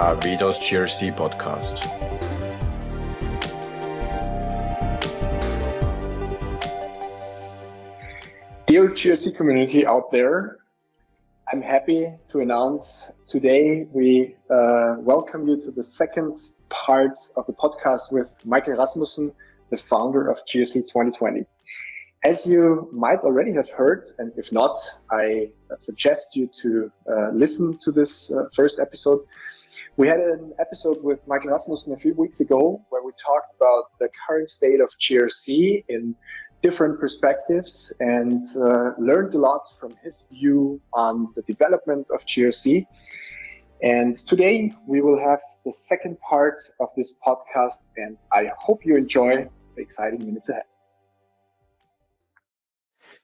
Avedos GRC podcast. Dear GRC community out there, I'm happy to announce today we uh, welcome you to the second part of the podcast with Michael Rasmussen, the founder of GRC 2020. As you might already have heard, and if not, I suggest you to uh, listen to this uh, first episode. We had an episode with Michael Rasmussen a few weeks ago where we talked about the current state of GRC in different perspectives and uh, learned a lot from his view on the development of GRC. And today we will have the second part of this podcast, and I hope you enjoy the exciting minutes ahead.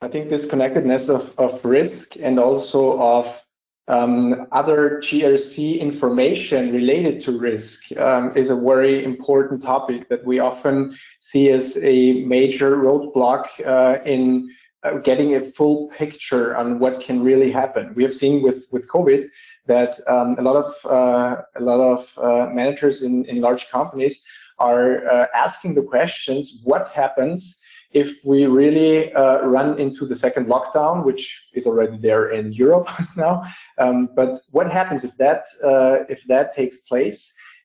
I think this connectedness of, of risk and also of um, other GRC information related to risk um, is a very important topic that we often see as a major roadblock uh, in uh, getting a full picture on what can really happen. We have seen with, with COVID that um, a lot of uh, a lot of uh, managers in, in large companies are uh, asking the questions: What happens if we really uh, run into the second lockdown, which is already there in Europe now. Um, but what happens if that uh, if that takes place?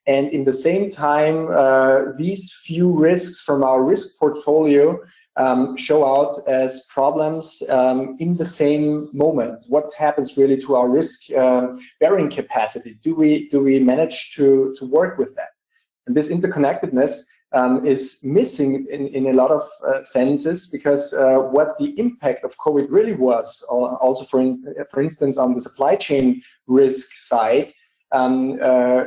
And in the same time, uh, these few risks from our risk portfolio um, show out as problems um, in the same moment. What happens really to our risk um, bearing capacity? Do we do we manage to to work with that? And this interconnectedness um, is missing in, in a lot of uh, senses because uh, what the impact of COVID really was, also for, in, for instance, on the supply chain risk side, um, uh,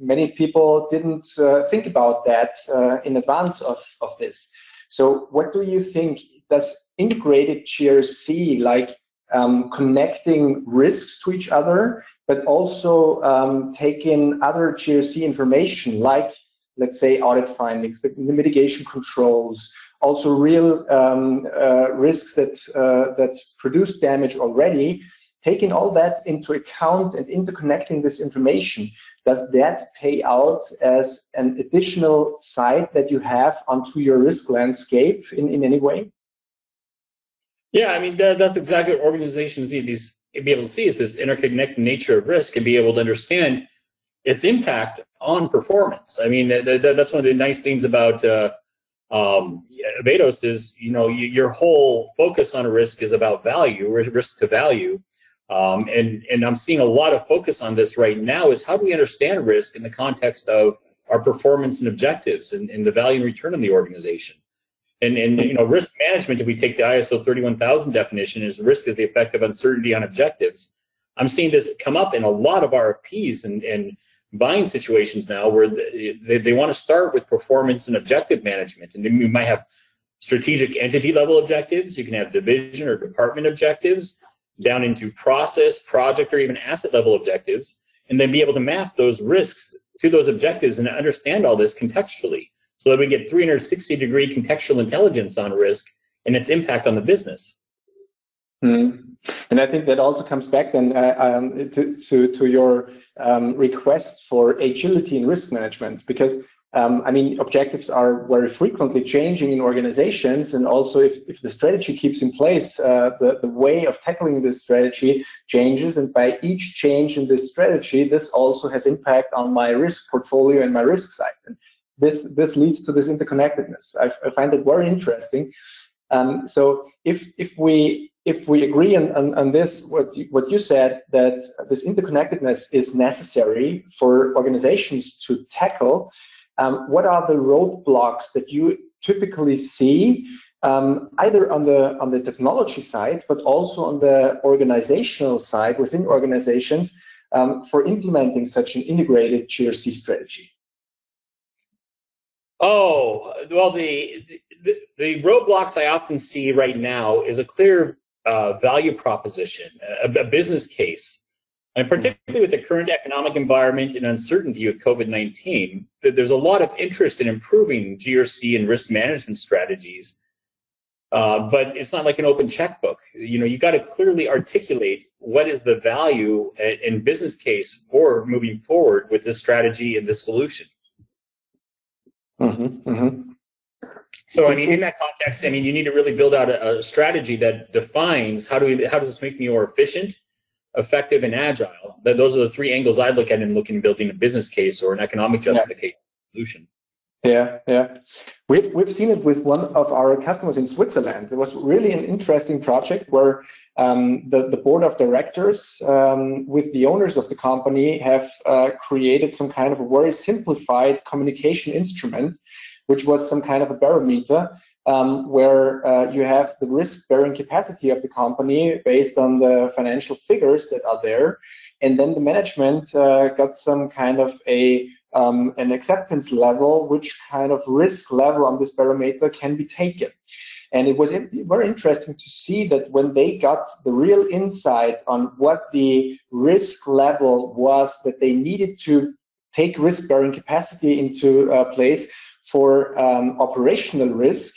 many people didn't uh, think about that uh, in advance of, of this. So what do you think, does integrated GRC, like um, connecting risks to each other, but also um, taking other GRC information like let's say, audit findings, the, the mitigation controls, also real um, uh, risks that, uh, that produce damage already, taking all that into account and interconnecting this information, does that pay out as an additional site that you have onto your risk landscape in, in any way? Yeah, I mean, that, that's exactly what organizations need to be able to see is this interconnected nature of risk and be able to understand its impact on performance. I mean, th- th- that's one of the nice things about uh, um, Vados is, you know, you, your whole focus on a risk is about value, risk to value. Um, and, and I'm seeing a lot of focus on this right now is how do we understand risk in the context of our performance and objectives and, and the value and return in the organization. And, and you know, risk management, if we take the ISO 31000 definition, is risk is the effect of uncertainty on objectives. I'm seeing this come up in a lot of RFPs and, and buying situations now where they, they want to start with performance and objective management. And you might have strategic entity level objectives, you can have division or department objectives, down into process, project, or even asset level objectives, and then be able to map those risks to those objectives and understand all this contextually so that we get 360 degree contextual intelligence on risk and its impact on the business. Mm. And I think that also comes back then uh, um, to, to, to, your um, request for agility in risk management, because um, I mean, objectives are very frequently changing in organizations. And also if, if the strategy keeps in place, uh, the, the way of tackling this strategy changes. And by each change in this strategy, this also has impact on my risk portfolio and my risk side. And this, this leads to this interconnectedness. I, I find it very interesting. Um, so if, if we if we agree on, on, on, this, what you, what you said, that this interconnectedness is necessary for organizations to tackle, um, what are the roadblocks that you typically see, um, either on the on the technology side, but also on the organizational side within organizations um, for implementing such an integrated GRC strategy? Oh well, the, the the roadblocks I often see right now is a clear uh, value proposition, a, a, business case. And particularly with the current economic environment and uncertainty with COVID 19, there's a lot of interest in improving GRC and risk management strategies Uh, but it's not like an open checkbook. You know, you got to clearly articulate what is the value and business case for moving forward with this strategy and this solution. Mm-hmm, mm-hmm. So, I mean, in that context, I mean, you need to really build out a, a strategy that defines how do we, how does this make me more efficient, effective, and agile. That those are the three angles I look at in looking building a business case or an economic justification yeah. solution. Yeah, yeah. We've, we've seen it with one of our customers in Switzerland. It was really an interesting project where um, the, the board of directors um, with the owners of the company have uh, created some kind of a very simplified communication instrument, which was some kind of a barometer um, where uh, you have the risk bearing capacity of the company based on the financial figures that are there. And then the management uh, got some kind of a um, an acceptance level, which kind of risk level on this barometer can be taken. And it was very interesting to see that when they got the real insight on what the risk level was that they needed to take risk bearing capacity into uh, place for um, operational risk,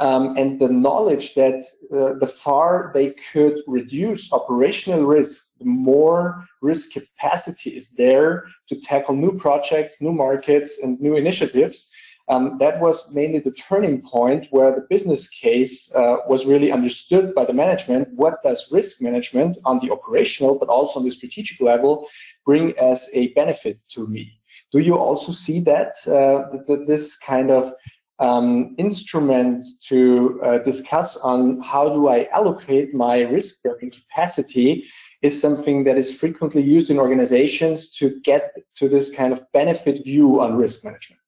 um, and the knowledge that uh, the far they could reduce operational risk, the more risk capacity is there to tackle new projects, new markets, and new initiatives. Um, that was mainly the turning point where the business case uh, was really understood by the management. What does risk management on the operational, but also on the strategic level, bring as a benefit to me? Do you also see that, uh, that this kind of um, instrument to uh, discuss on how do I allocate my risk bearing capacity is something that is frequently used in organizations to get to this kind of benefit view on risk management.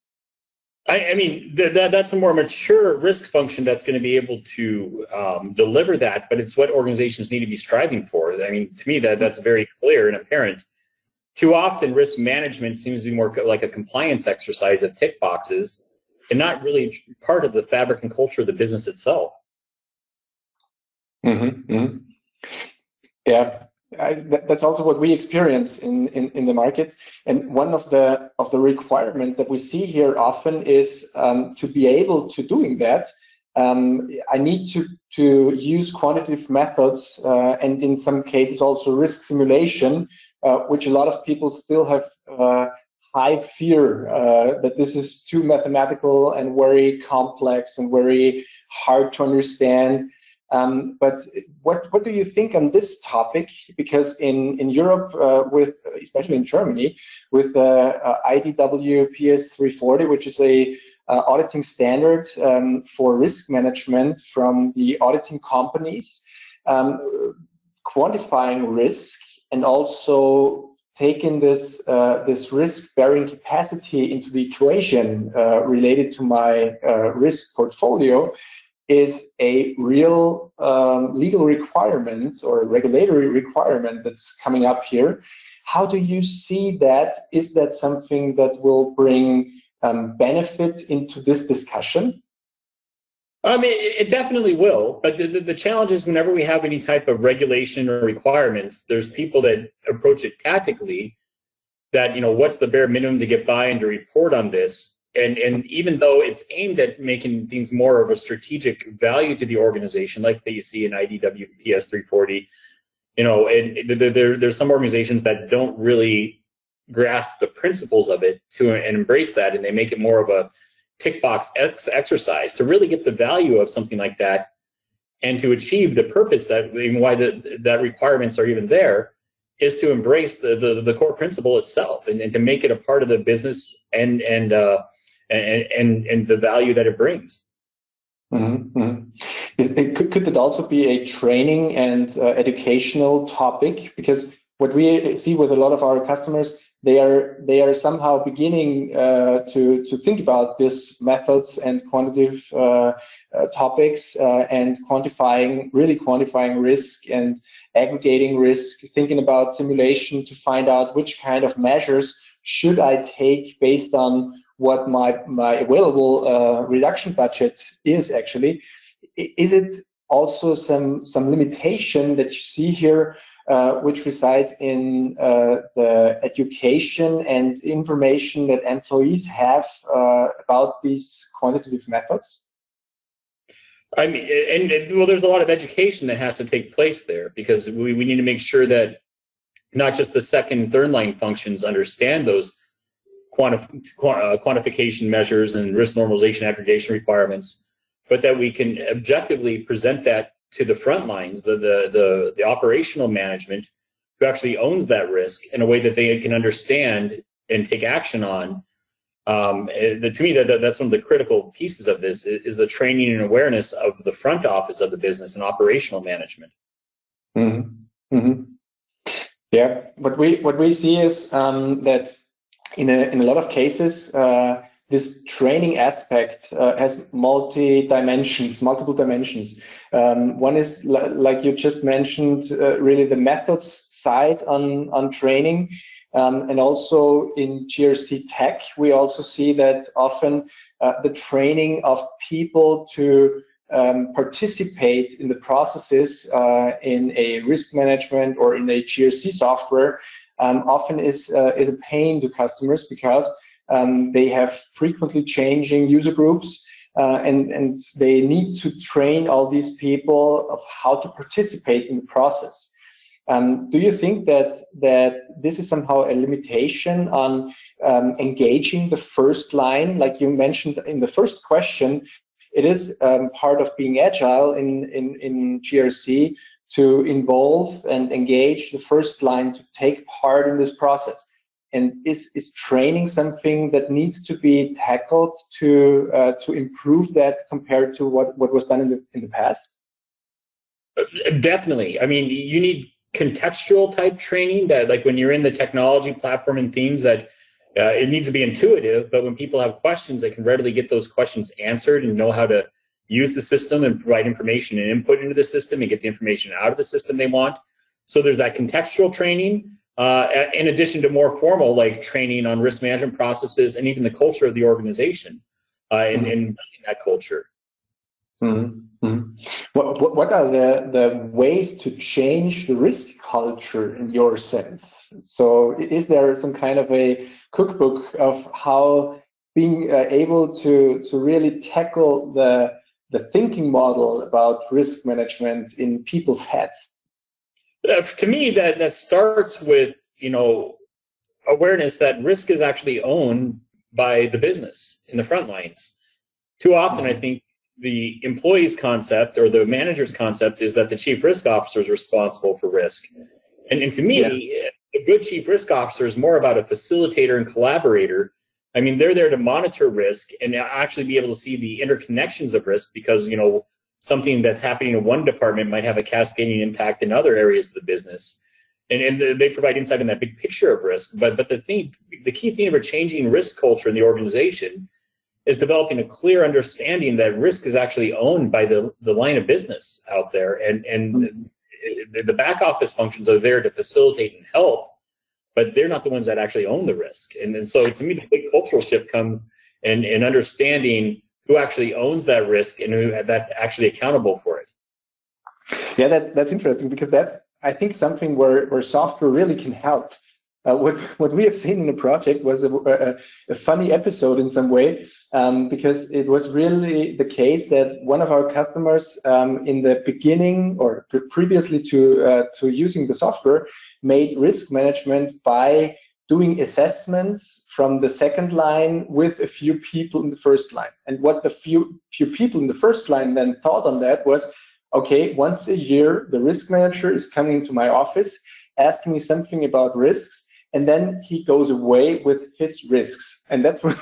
I, I mean, th- that, that's a more mature risk function that's going to be able to um, deliver that, but it's what organizations need to be striving for. I mean, to me, that that's very clear and apparent. Too often, risk management seems to be more like a compliance exercise of tick boxes and not really part of the fabric and culture of the business itself. Mm-hmm, mm-hmm. Yeah, I, that's also what we experience in, in, in the market. And one of the of the requirements that we see here often is um, to be able to doing that. Um, I need to to use quantitative methods uh, and in some cases also risk simulation, which a lot of people still have uh, high fear uh, that this is too mathematical and very complex and very hard to understand. Um, but what what do you think on this topic? Because in in Europe, uh, with especially in Germany, with the uh, IDW PS 340, which is a uh, auditing standard um, for risk management from the auditing companies, um, quantifying risk and also taking this uh, this risk bearing capacity into the equation uh, related to my uh, risk portfolio is a real um, legal requirement or regulatory requirement that's coming up here. How do you see that? Is that something that will bring um, benefit into this discussion? I mean, it definitely will. But the, the, the, challenge is whenever we have any type of regulation or requirements, there's people that approach it tactically that, you know, what's the bare minimum to get by and to report on this? And, and even though it's aimed at making things more of a strategic value to the organization, like that you see in IDW PS 340, you know, and there, there's some organizations that don't really grasp the principles of it to and embrace that, and they make it more of a tick box ex- exercise to really get the value of something like that and to achieve the purpose that why the, that requirements are even there is to embrace the, the, the core principle itself and, and, to make it a part of the business and and uh, and, and and the value that it brings. Mm-hmm. mm-hmm. Is, could, could it also be a training and uh, educational topic? Because what we see with a lot of our customers, they are they are somehow beginning uh, to to think about these methods and quantitative uh, uh, topics and quantifying really quantifying risk and aggregating risk, thinking about simulation to find out which kind of measures should I take based on what my my available uh, reduction budget is actually. Is it also some some limitation that you see here which resides in uh, the education and information that employees have uh, about these quantitative methods? I mean, and, and, well, there's a lot of education that has to take place there because we, we need to make sure that not just the second third line functions understand those quantif- uh, quantification measures and risk normalization aggregation requirements, but that we can objectively present that to the front lines, the, the, the, the operational management who actually owns that risk in a way that they can understand and take action on. Um, eh, the, to me, that, that, that's one of the critical pieces of this is, is, the training and awareness of the front office of the business and operational management. Mm-hmm. Mm-hmm. Yeah, what we what we see is um, that in a in a lot of cases, uh, this training aspect uh, has multi dimensions, multiple dimensions. Um, one is like you just mentioned, uh, really the methods side on on training, um, and also in GRC tech, we also see that often uh, the training of people to um, participate in the processes uh, in a risk management or in a GRC software um, often is uh, is a pain to customers because um, they have frequently changing user groups uh, and and they need to train all these people of how to participate in the process. Um, do you think that that this is somehow a limitation on um, engaging the first line, like you mentioned in the first question? It is um, part of being agile in in, in GRC to involve and engage the first line to take part in this process. And is, is training something that needs to be tackled to uh, to improve that compared to what, what was done in the in the past? Definitely. I mean, you need contextual type training that, like when you're in the technology platform and themes, that uh, it needs to be intuitive. But when people have questions, they can readily get those questions answered and know how to use the system and provide information and input into the system and get the information out of the system they want. So there's that contextual training, uh, in addition to more formal like training on risk management processes and even the culture of the organization uh, and, mm-hmm. and that culture. Mm-hmm. mm-hmm. What, what are the, the ways to change the risk culture in your sense? So is there some kind of a cookbook of how being uh, able to, to really tackle the the thinking model about risk management in people's heads? Uh, to me, that that starts with you know awareness that risk is actually owned by the business in the front lines. Too often, mm-hmm. I think the employee's concept or the manager's concept is that the chief risk officer is responsible for risk. And, and to me, yeah. a good chief risk officer is more about a facilitator and collaborator I mean, they're there to monitor risk and actually be able to see the interconnections of risk because, you know, something that's happening in one department might have a cascading impact in other areas of the business. And, and they provide insight in that big picture of risk. But, but the thing, the key thing for changing risk culture in the organization is developing a clear understanding that risk is actually owned by the, the line of business out there. And, and the back office functions are there to facilitate and help but they're not the ones that actually own the risk. And, and so to me, the big cultural shift comes in, in understanding who actually owns that risk and who that's actually accountable for it. Yeah, that, that's interesting because that's, I think, something where, where software really can help. Uh, what, what we have seen in the project was a, a, a funny episode in some way um, because it was really the case that one of our customers um, in the beginning or previously to, uh, to using the software made risk management by doing assessments from the second line with a few people in the first line. And what the few few people in the first line then thought on that was, okay, once a year the risk manager is coming to my office asking me something about risks and then he goes away with his risks. And that's what,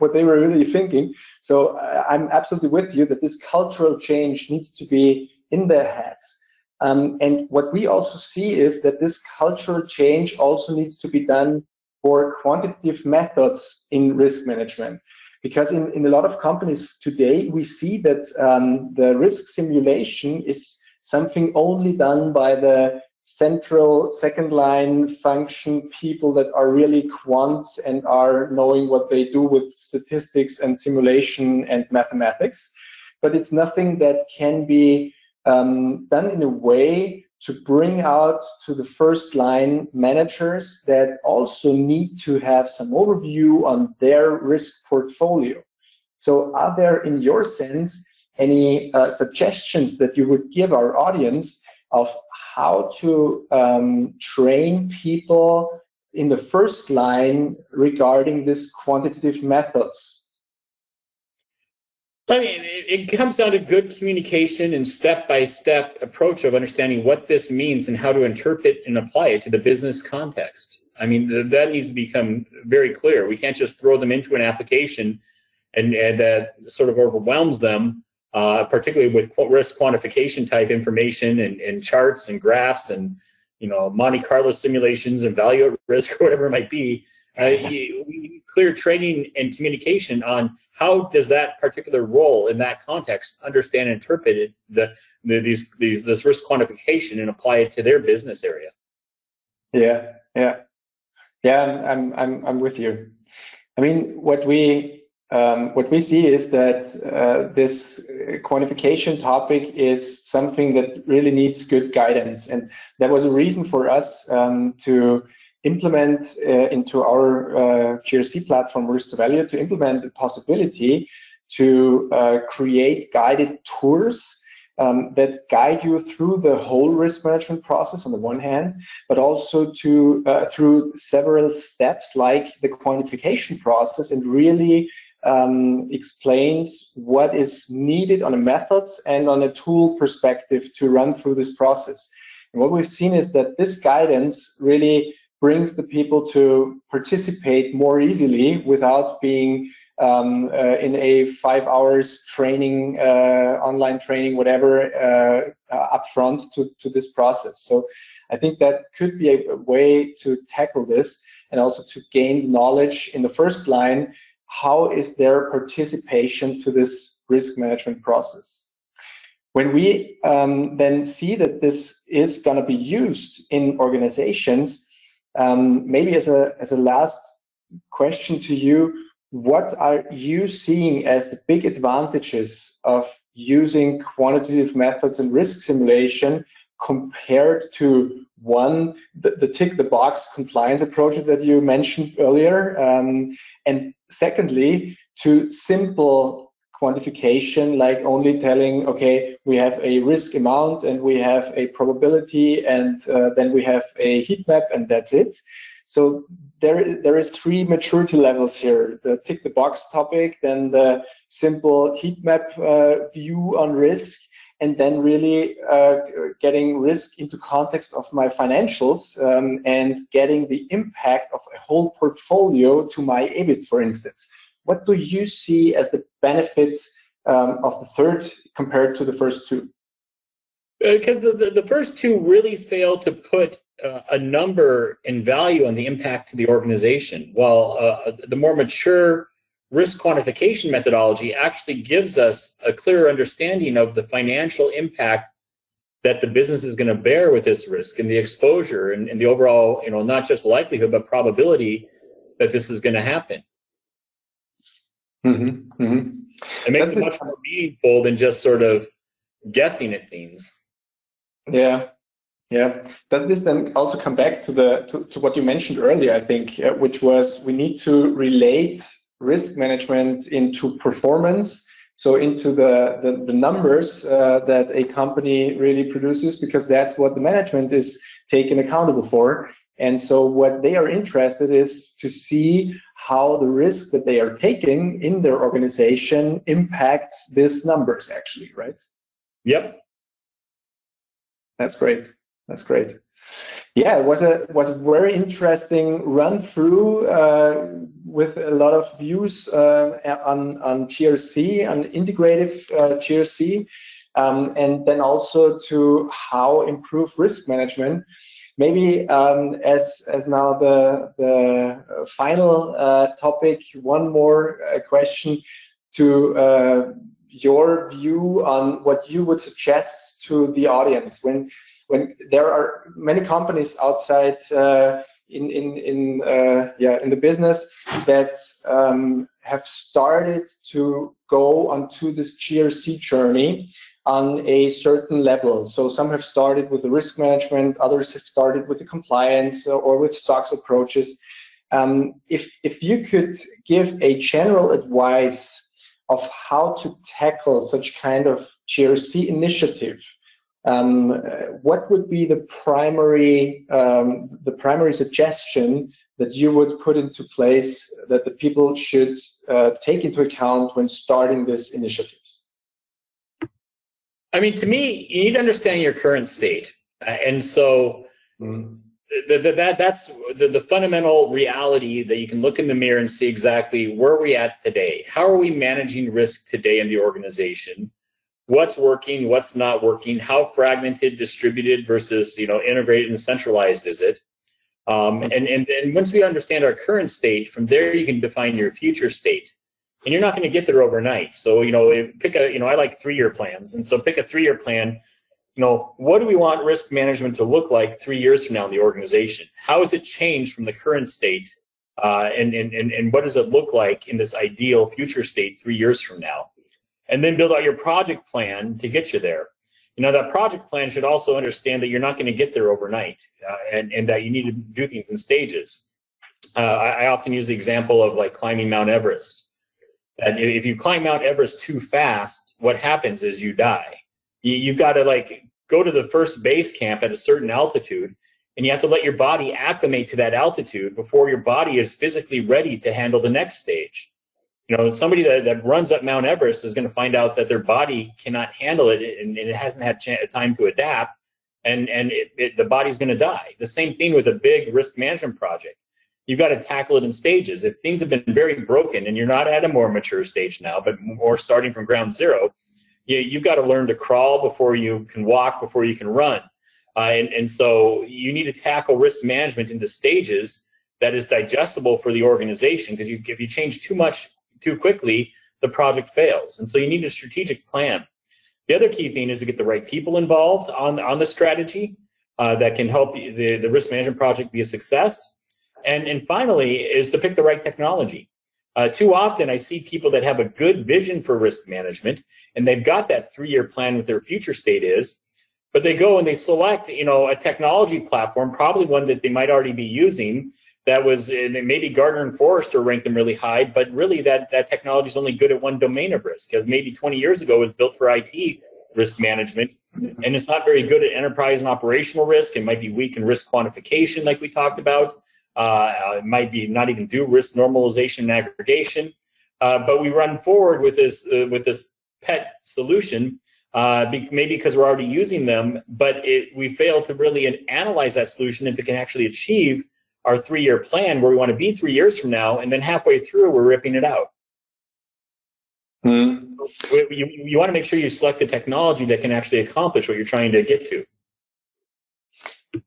what they were really thinking. So uh, i'm absolutely with you that this cultural change needs to be in their heads. Um, and what we also see is that this cultural change also needs to be done for quantitative methods in risk management. Because in, in a lot of companies today, we see that um, the risk simulation is something only done by the central second line function people that are really quants and are knowing what they do with statistics and simulation and mathematics. But it's nothing that can be um, done in a way to bring out to the first line managers that also need to have some overview on their risk portfolio. So, are there, in your sense, any uh, suggestions that you would give our audience of how to um, train people in the first line regarding this quantitative methods? I mean, it, it comes down to good communication and step-by-step approach of understanding what this means and how to interpret and apply it to the business context. I mean, th- that needs to become very clear. We can't just throw them into an application and, and that sort of overwhelms them, uh, particularly with risk quantification type information and, and charts and graphs and you know Monte Carlo simulations and value at risk or whatever it might be. Uh, clear training and communication on how does that particular role in that context understand and interpret it, the, the, these these this risk quantification and apply it to their business area. Yeah, yeah, yeah. I'm I'm I'm with you. I mean, what we um, what we see is that uh, this quantification topic is something that really needs good guidance, and that was a reason for us um, to implement uh, into our uh, GRC platform, Risk to Value, to implement the possibility to uh, create guided tours um, that guide you through the whole risk management process on the one hand, but also to uh, through several steps like the quantification process and really um, explains what is needed on a methods and on a tool perspective to run through this process. And what we've seen is that this guidance really brings the people to participate more easily without being um, uh, in a five hours training, uh, online training, whatever, uh, upfront to, to this process. So I think that could be a, a, way to tackle this and also to gain knowledge in the first line. How is their participation to this risk management process? When we um, then see that this is going to be used in organizations, um, maybe as a as a last question to you, what are you seeing as the big advantages of using quantitative methods and risk simulation compared to one the, the tick the box compliance approaches that you mentioned earlier? Um, and secondly to simple quantification, like only telling, okay, we have a risk amount and we have a probability and uh, then we have a heat map and that's it. So there, there is three maturity levels here, the tick the box topic, then the simple heat map uh, view on risk, and then really uh, getting risk into context of my financials um, and getting the impact of a whole portfolio to my EBIT, for instance. What do you see as the benefits um, of the third compared to the first two? Because uh, the, the, the, first two really fail to put uh, a number and value on the impact to the organization, while uh, the more mature risk quantification methodology actually gives us a clearer understanding of the financial impact that the business is going to bear with this risk and the exposure and, and the overall, you know, not just likelihood, but probability that this is going to happen. Mm-hmm, mm-hmm. It makes That's it much more meaningful than just sort of guessing at things. Yeah, yeah. Does this then also come back to the to, to what you mentioned earlier? I think, uh, which was we need to relate risk management into performance, so into the the, the numbers uh, that a company really produces, because that's what the management is taken accountable for. And so what they are interested is to see how the risk that they are taking in their organization impacts these numbers actually, right? Yep. That's great. That's great. Yeah, it was a was a very interesting run through uh, with a lot of views uh, on on GRC, on integrative uh, GRC, um, and then also to how improve risk management. Maybe um, as as now the the final uh, topic, one more uh, question to uh, your view on what you would suggest to the audience. When when there are many companies outside uh, in in in uh, yeah in the business that um, have started to go onto this GRC journey on a certain level. So some have started with the risk management, others have started with the compliance or with SOX approaches. Um, if, if you could give a general advice of how to tackle such kind of GRC initiative, um, what would be the primary um, the primary suggestion that you would put into place that the people should uh, take into account when starting this initiatives? I mean, to me, you need to understand your current state, uh, and so. Mm the, the, that that's the, the fundamental reality that you can look in the mirror and see exactly where are we at today. How are we managing risk today in the organization? What's working? What's not working? How fragmented distributed versus you know integrated and centralized is it? Um, and, and and once we understand our current state from there you can define your future state and you're not going to get there overnight so you know pick a you know i like three year plans and so pick a three year plan you know, what do we want risk management to look like three years from now in the organization? How has it changed from the current state? Uh, and, and, and what does it look like in this ideal future state three years from now? And then build out your project plan to get you there. You know, that project plan should also understand that you're not going to get there overnight uh, and, and that you need to do things in stages. Uh, I, I often use the example of like climbing Mount Everest. And if you climb Mount Everest too fast, what happens is you die. You, have got to like go to the first base camp at a certain altitude and you have to let your body acclimate to that altitude before your body is physically ready to handle the next stage. You know somebody that, that runs up mount everest is going to find out that their body cannot handle it and, and it hasn't had ch- time to adapt and and it, it, the body's going to die. The same thing with a big risk management project you've got to tackle it in stages if things have been very broken and you're not at a more mature stage now but more starting from ground zero you, you've got to learn to crawl before you can walk, before you can run. Uh, and, and so you need to tackle risk management into stages that is digestible for the organization because you, if you change too much too quickly, the project fails. And so you need a strategic plan. The other key thing is to get the right people involved on, on the strategy uh, that can help the, the risk management project be a success. And, and finally is to pick the right technology. Uh, too often, I see people that have a good vision for risk management, and they've got that three-year plan what their future state is, but they go and they select, you know, a technology platform, probably one that they might already be using. That was maybe Gartner and Forrester ranked them really high, but really that that technology is only good at one domain of risk, because maybe 20 years ago it was built for IT risk management, and it's not very good at enterprise and operational risk. It might be weak in risk quantification, like we talked about. Uh, it might be not even do risk normalization and aggregation. Uh, but we run forward with this uh, with this pet solution, be, maybe because we're already using them, but it, we fail to really analyze that solution if it can actually achieve our three-year plan where we want to be three years from now, and then halfway through we're ripping it out. Mm. You, you want to make sure you select the technology that can actually accomplish what you're trying to get to.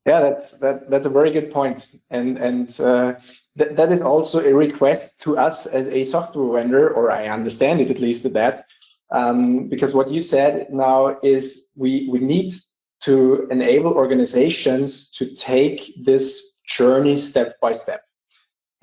Yeah, that's that that's a very good point, and and uh, th- that is also a request to us as a software vendor, or I understand it at least at that, um, because what you said now is we we need to enable organizations to take this journey step by step,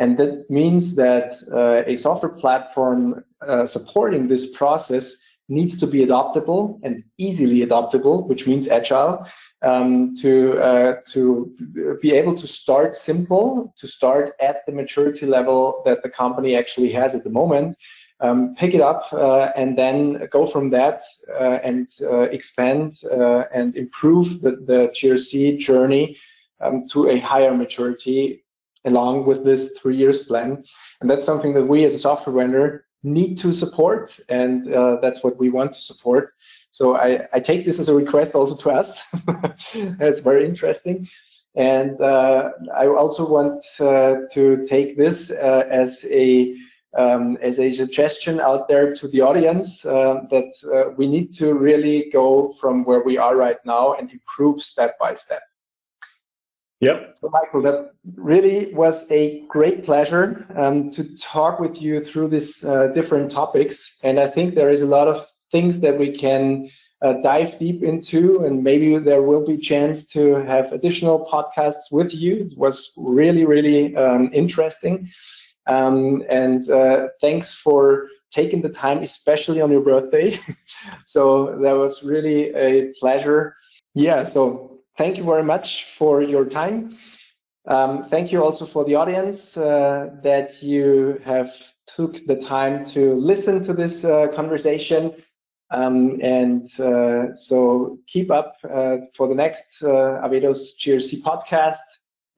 and that means that uh, a software platform uh, supporting this process needs to be adoptable and easily adoptable, which means agile um, to uh, to be able to start simple, to start at the maturity level that the company actually has at the moment, um, pick it up, uh, and then go from that uh, and uh, expand uh, and improve the, the GRC journey um, to a higher maturity along with this three years plan. And that's something that we as a software vendor need to support, and uh, that's what we want to support. So I, I take this as a request also to us. it's very interesting. And uh, I also want uh, to take this uh, as a um, as a suggestion out there to the audience uh, that uh, we need to really go from where we are right now and improve step by step. Yep. So, Michael, that really was a great pleasure um, to talk with you through these uh, different topics. And I think there is a lot of things that we can uh, dive deep into, and maybe there will be chance to have additional podcasts with you. It was really, really um, interesting. Um, and uh, thanks for taking the time, especially on your birthday. so that was really a pleasure. Yeah, so thank you very much for your time. Um, thank you also for the audience uh, that you have took the time to listen to this uh, conversation. Um, and uh, so keep up uh, for the next uh, Avedos GRC podcast.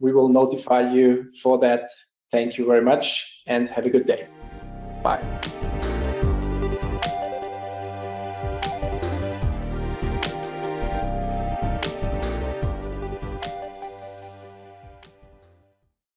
We will notify you for that. Thank you very much and have a good day. Bye.